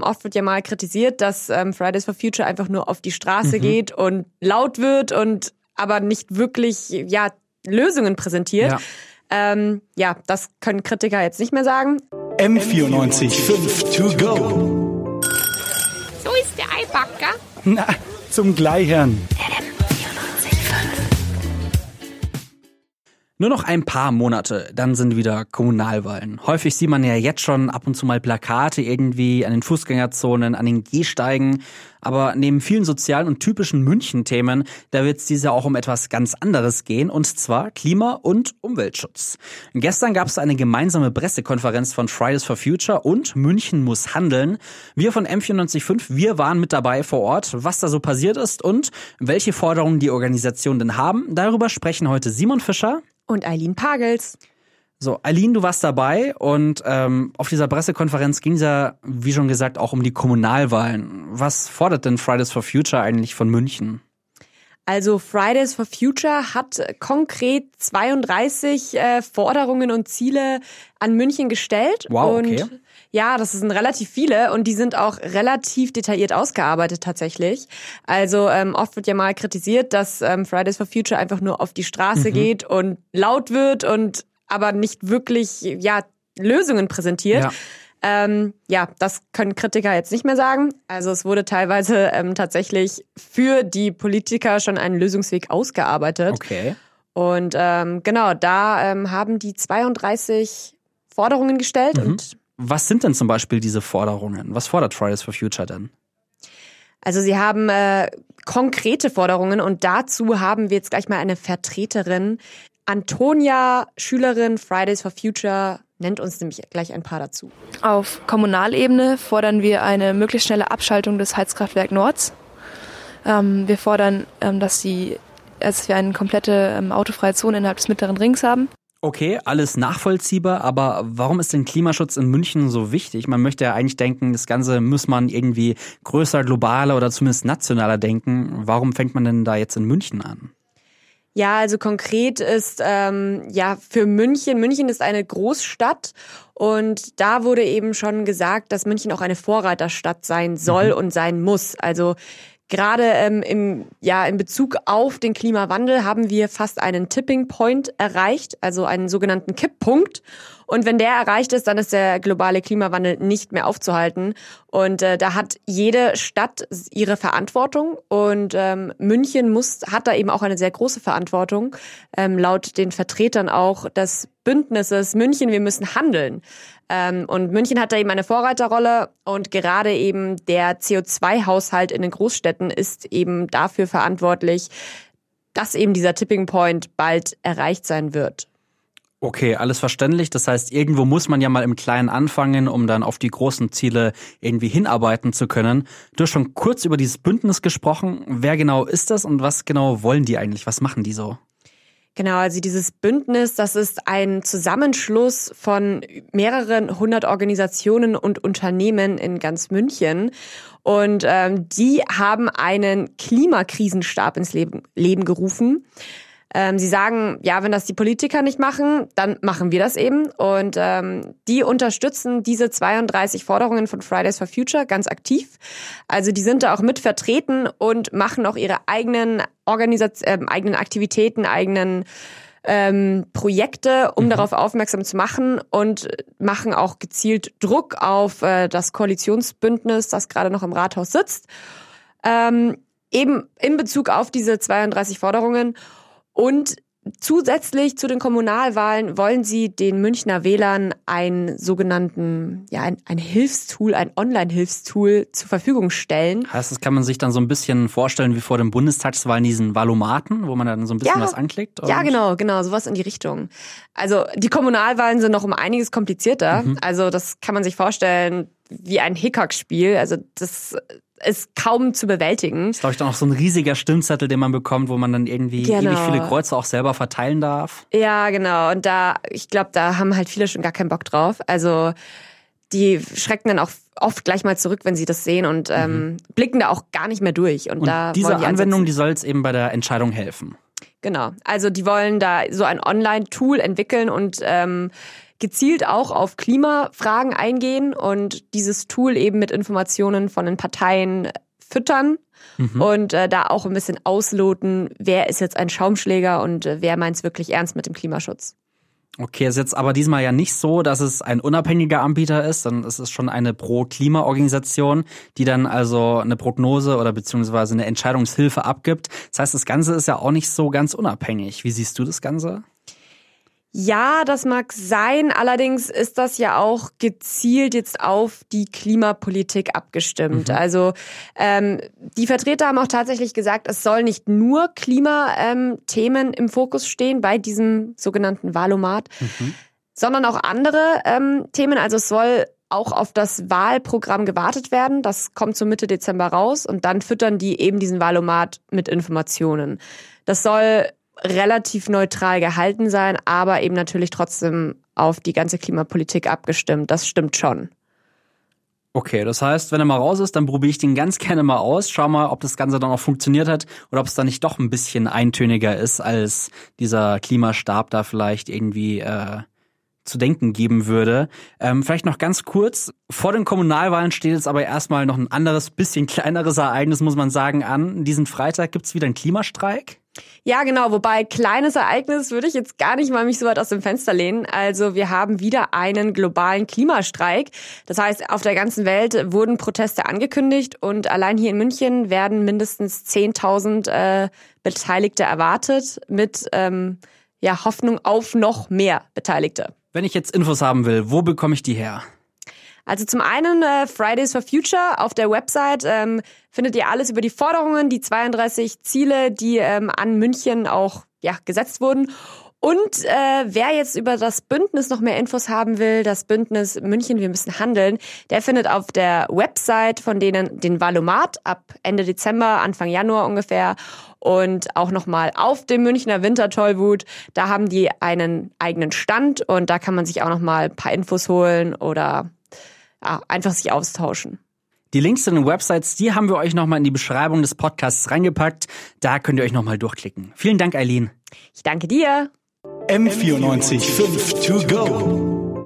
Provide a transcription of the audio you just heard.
Oft wird ja mal kritisiert, dass ähm, Fridays for Future einfach nur auf die Straße mhm. geht und laut wird und aber nicht wirklich ja Lösungen präsentiert. Ja. Ähm, ja, das können Kritiker jetzt nicht mehr sagen. M94 5 to go. So ist der Eibacker. Na, zum Gleichern. Nur noch ein paar Monate, dann sind wieder Kommunalwahlen. Häufig sieht man ja jetzt schon ab und zu mal Plakate irgendwie an den Fußgängerzonen, an den Gehsteigen. Aber neben vielen sozialen und typischen München-Themen, da wird es dieses Jahr auch um etwas ganz anderes gehen, und zwar Klima- und Umweltschutz. Gestern gab es eine gemeinsame Pressekonferenz von Fridays for Future und München muss handeln. Wir von M945, wir waren mit dabei vor Ort, was da so passiert ist und welche Forderungen die Organisation denn haben. Darüber sprechen heute Simon Fischer und Eileen Pagels. So, Eileen, du warst dabei und ähm, auf dieser Pressekonferenz ging es ja, wie schon gesagt, auch um die Kommunalwahlen. Was fordert denn Fridays for Future eigentlich von München? Also Fridays for Future hat konkret 32 äh, Forderungen und Ziele an München gestellt. Wow, okay. Und ja, das sind relativ viele und die sind auch relativ detailliert ausgearbeitet tatsächlich. Also ähm, oft wird ja mal kritisiert, dass ähm, Fridays for Future einfach nur auf die Straße mhm. geht und laut wird und aber nicht wirklich ja Lösungen präsentiert. Ja. Ähm, ja, das können Kritiker jetzt nicht mehr sagen. Also es wurde teilweise ähm, tatsächlich für die Politiker schon einen Lösungsweg ausgearbeitet. Okay. Und ähm, genau, da ähm, haben die 32 Forderungen gestellt mhm. und was sind denn zum Beispiel diese Forderungen? Was fordert Fridays for Future denn? Also sie haben äh, konkrete Forderungen und dazu haben wir jetzt gleich mal eine Vertreterin. Antonia, Schülerin Fridays for Future, nennt uns nämlich gleich ein paar dazu. Auf Kommunalebene fordern wir eine möglichst schnelle Abschaltung des Heizkraftwerk Nords. Ähm, wir fordern, ähm, dass, die, dass wir eine komplette ähm, autofreie Zone innerhalb des Mittleren Rings haben. Okay, alles nachvollziehbar, aber warum ist denn Klimaschutz in München so wichtig? Man möchte ja eigentlich denken, das Ganze muss man irgendwie größer, globaler oder zumindest nationaler denken. Warum fängt man denn da jetzt in München an? Ja, also konkret ist ähm, ja für München, München ist eine Großstadt und da wurde eben schon gesagt, dass München auch eine Vorreiterstadt sein soll mhm. und sein muss. Also Gerade ähm, im, ja, in Bezug auf den Klimawandel haben wir fast einen Tipping Point erreicht, also einen sogenannten Kipppunkt. Und wenn der erreicht ist, dann ist der globale Klimawandel nicht mehr aufzuhalten. Und äh, da hat jede Stadt ihre Verantwortung. Und ähm, München muss, hat da eben auch eine sehr große Verantwortung. Ähm, laut den Vertretern auch des Bündnisses München, wir müssen handeln. Ähm, und München hat da eben eine Vorreiterrolle und gerade eben der CO2-Haushalt in den Großstädten ist eben dafür verantwortlich, dass eben dieser Tipping Point bald erreicht sein wird. Okay, alles verständlich. Das heißt, irgendwo muss man ja mal im Kleinen anfangen, um dann auf die großen Ziele irgendwie hinarbeiten zu können. Du hast schon kurz über dieses Bündnis gesprochen. Wer genau ist das und was genau wollen die eigentlich? Was machen die so? Genau, also dieses Bündnis, das ist ein Zusammenschluss von mehreren hundert Organisationen und Unternehmen in ganz München. Und ähm, die haben einen Klimakrisenstab ins Leben, Leben gerufen. Ähm, sie sagen, ja, wenn das die Politiker nicht machen, dann machen wir das eben. Und ähm, die unterstützen diese 32 Forderungen von Fridays for Future ganz aktiv. Also die sind da auch mit vertreten und machen auch ihre eigenen Organisat äh, eigenen Aktivitäten, eigenen ähm, Projekte, um mhm. darauf aufmerksam zu machen und machen auch gezielt Druck auf äh, das Koalitionsbündnis, das gerade noch im Rathaus sitzt. Ähm, eben in Bezug auf diese 32 Forderungen. Und Zusätzlich zu den Kommunalwahlen wollen sie den Münchner Wählern einen sogenannten, ja, ein, ein Hilfstool, ein Online-Hilfstool zur Verfügung stellen. Heißt, das kann man sich dann so ein bisschen vorstellen wie vor den Bundestagswahlen diesen Valomaten, wo man dann so ein bisschen ja, was anklickt? Ja, genau, genau, sowas in die Richtung. Also die Kommunalwahlen sind noch um einiges komplizierter. Mhm. Also das kann man sich vorstellen wie ein Hickhack-Spiel. Also das ist kaum zu bewältigen. Das ist, glaube ich, dann auch so ein riesiger Stimmzettel, den man bekommt, wo man dann irgendwie genau. ewig viele Kreuze auch selber verteilen darf. Ja, genau. Und da, ich glaube, da haben halt viele schon gar keinen Bock drauf. Also die schrecken dann auch oft gleich mal zurück, wenn sie das sehen und ähm, mhm. blicken da auch gar nicht mehr durch. Und, und da diese die Anwendung, die soll jetzt eben bei der Entscheidung helfen. Genau. Also die wollen da so ein Online-Tool entwickeln und ähm, gezielt auch auf Klimafragen eingehen und dieses Tool eben mit Informationen von den Parteien füttern mhm. und äh, da auch ein bisschen ausloten, wer ist jetzt ein Schaumschläger und äh, wer meint es wirklich ernst mit dem Klimaschutz. Okay, ist jetzt aber diesmal ja nicht so, dass es ein unabhängiger Anbieter ist, sondern es ist schon eine Pro-Klima-Organisation, die dann also eine Prognose oder beziehungsweise eine Entscheidungshilfe abgibt. Das heißt, das Ganze ist ja auch nicht so ganz unabhängig. Wie siehst du das Ganze? Ja, das mag sein. Allerdings ist das ja auch gezielt jetzt auf die Klimapolitik abgestimmt. Mhm. Also ähm, die Vertreter haben auch tatsächlich gesagt, es soll nicht nur Klimathemen ähm, im Fokus stehen bei diesem sogenannten Valomat, mhm. sondern auch andere ähm, Themen. Also es soll auch auf das Wahlprogramm gewartet werden. Das kommt so Mitte Dezember raus und dann füttern die eben diesen Valomat mit Informationen. Das soll relativ neutral gehalten sein, aber eben natürlich trotzdem auf die ganze Klimapolitik abgestimmt. Das stimmt schon. Okay, das heißt, wenn er mal raus ist, dann probiere ich den ganz gerne mal aus. Schau mal, ob das Ganze dann auch funktioniert hat oder ob es dann nicht doch ein bisschen eintöniger ist, als dieser Klimastab da vielleicht irgendwie äh, zu denken geben würde. Ähm, vielleicht noch ganz kurz, vor den Kommunalwahlen steht jetzt aber erstmal noch ein anderes, bisschen kleineres Ereignis, muss man sagen, an. Diesen Freitag gibt's wieder einen Klimastreik. Ja, genau. Wobei kleines Ereignis würde ich jetzt gar nicht mal mich so weit aus dem Fenster lehnen. Also wir haben wieder einen globalen Klimastreik. Das heißt, auf der ganzen Welt wurden Proteste angekündigt und allein hier in München werden mindestens 10.000 äh, Beteiligte erwartet mit ähm, ja, Hoffnung auf noch mehr Beteiligte. Wenn ich jetzt Infos haben will, wo bekomme ich die her? Also zum einen äh, Fridays for Future auf der Website ähm, findet ihr alles über die Forderungen, die 32 Ziele, die ähm, an München auch ja, gesetzt wurden. Und äh, wer jetzt über das Bündnis noch mehr Infos haben will, das Bündnis München, wir müssen handeln, der findet auf der Website von denen den Valomat ab Ende Dezember, Anfang Januar ungefähr und auch nochmal auf dem Münchner Wintertollwut. Da haben die einen eigenen Stand und da kann man sich auch nochmal ein paar Infos holen oder ja, einfach sich austauschen. Die Links zu den Websites, die haben wir euch nochmal in die Beschreibung des Podcasts reingepackt. Da könnt ihr euch nochmal durchklicken. Vielen Dank, Eileen. Ich danke dir. M94 5 to go.